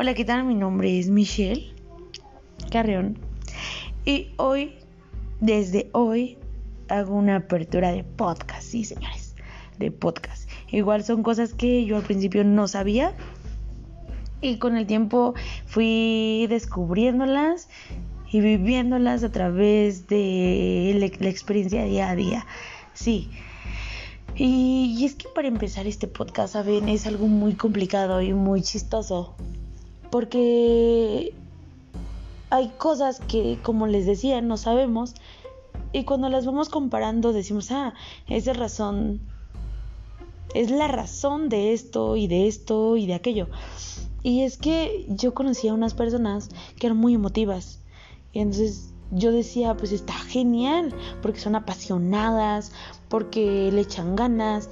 Hola, ¿qué tal? Mi nombre es Michelle Carreón y hoy, desde hoy, hago una apertura de podcast, sí, señores, de podcast. Igual son cosas que yo al principio no sabía y con el tiempo fui descubriéndolas y viviéndolas a través de la experiencia día a día. Sí. Y, es que para empezar este podcast, saben, es algo muy complicado y muy chistoso. Porque hay cosas que, como les decía, no sabemos. Y cuando las vamos comparando decimos, ah, es de razón. Es la razón de esto y de esto y de aquello. Y es que yo conocí a unas personas que eran muy emotivas. Y entonces yo decía, pues está genial, porque son apasionadas, porque le echan ganas.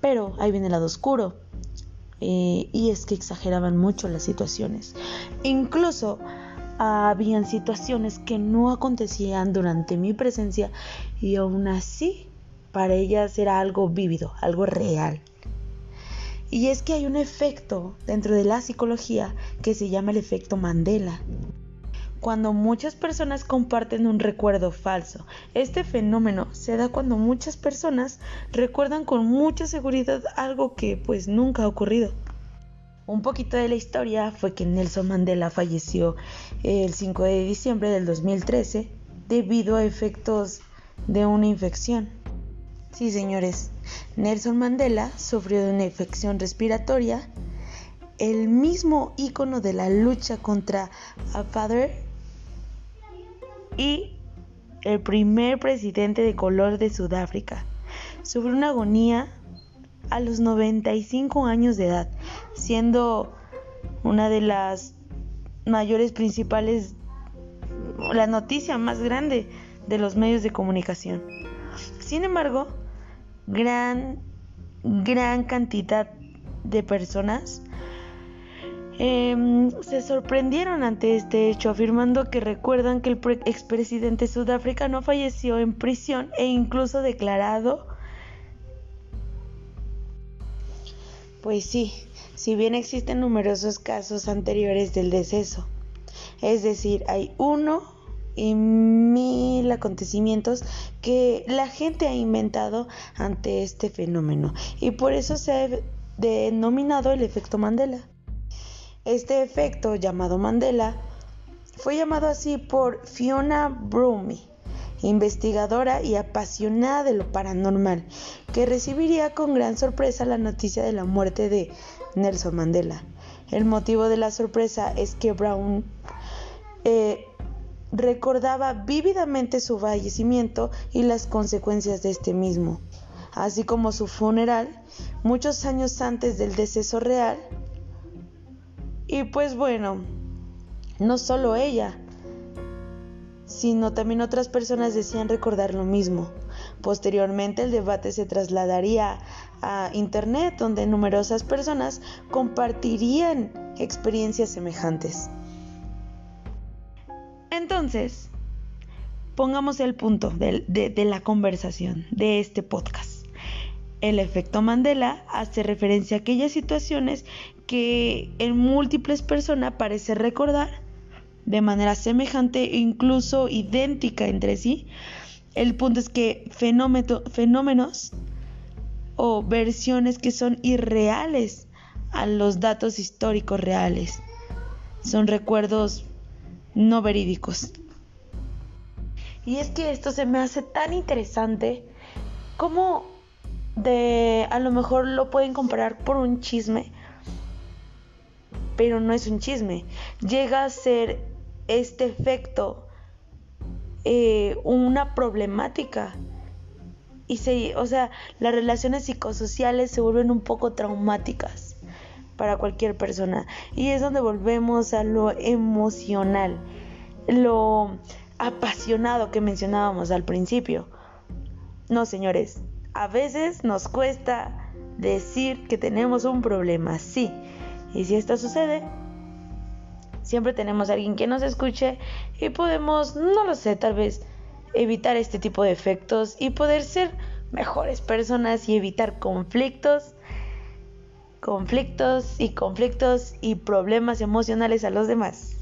Pero ahí viene el lado oscuro. Eh, y es que exageraban mucho las situaciones. Incluso habían situaciones que no acontecían durante mi presencia y aún así para ellas era algo vívido, algo real. Y es que hay un efecto dentro de la psicología que se llama el efecto Mandela cuando muchas personas comparten un recuerdo falso. Este fenómeno se da cuando muchas personas recuerdan con mucha seguridad algo que pues nunca ha ocurrido. Un poquito de la historia fue que Nelson Mandela falleció el 5 de diciembre del 2013 debido a efectos de una infección. Sí, señores, Nelson Mandela sufrió de una infección respiratoria, el mismo ícono de la lucha contra apartheid y el primer presidente de color de Sudáfrica. Sufrió una agonía a los 95 años de edad, siendo una de las mayores principales, la noticia más grande de los medios de comunicación. Sin embargo, gran, gran cantidad de personas Em, se sorprendieron ante este hecho, afirmando que recuerdan que el expresidente sudafricano falleció en prisión e incluso declarado... Pues sí, si bien existen numerosos casos anteriores del deceso, es decir, hay uno y mil acontecimientos que la gente ha inventado ante este fenómeno y por eso se ha denominado el efecto Mandela. Este efecto, llamado Mandela, fue llamado así por Fiona Brumey, investigadora y apasionada de lo paranormal, que recibiría con gran sorpresa la noticia de la muerte de Nelson Mandela. El motivo de la sorpresa es que Brown eh, recordaba vívidamente su fallecimiento y las consecuencias de este mismo, así como su funeral, muchos años antes del deceso real, y pues bueno, no solo ella, sino también otras personas decían recordar lo mismo. Posteriormente el debate se trasladaría a Internet, donde numerosas personas compartirían experiencias semejantes. Entonces, pongamos el punto de, de, la conversación de este podcast. El efecto Mandela hace referencia a aquellas situaciones que en múltiples personas parece recordar de manera semejante e incluso idéntica entre sí. El punto es que fenómenos o versiones que son irreales a los datos históricos reales. Son recuerdos no verídicos. Y es que esto se me hace tan interesante como de a lo mejor lo pueden comparar por un chisme, pero no es un chisme. Llega a ser este efecto eh, una problemática. Y se, o sea, las relaciones psicosociales se vuelven un poco traumáticas para cualquier persona. Y es donde volvemos a lo emocional, lo apasionado que mencionábamos al principio. No, señores, a veces nos cuesta decir que tenemos un problema, sí. Y si esto sucede, siempre tenemos a alguien que nos escuche y podemos, no lo sé, tal vez evitar este tipo de efectos y poder ser mejores personas y evitar conflictos conflictos y conflictos y problemas emocionales a los demás.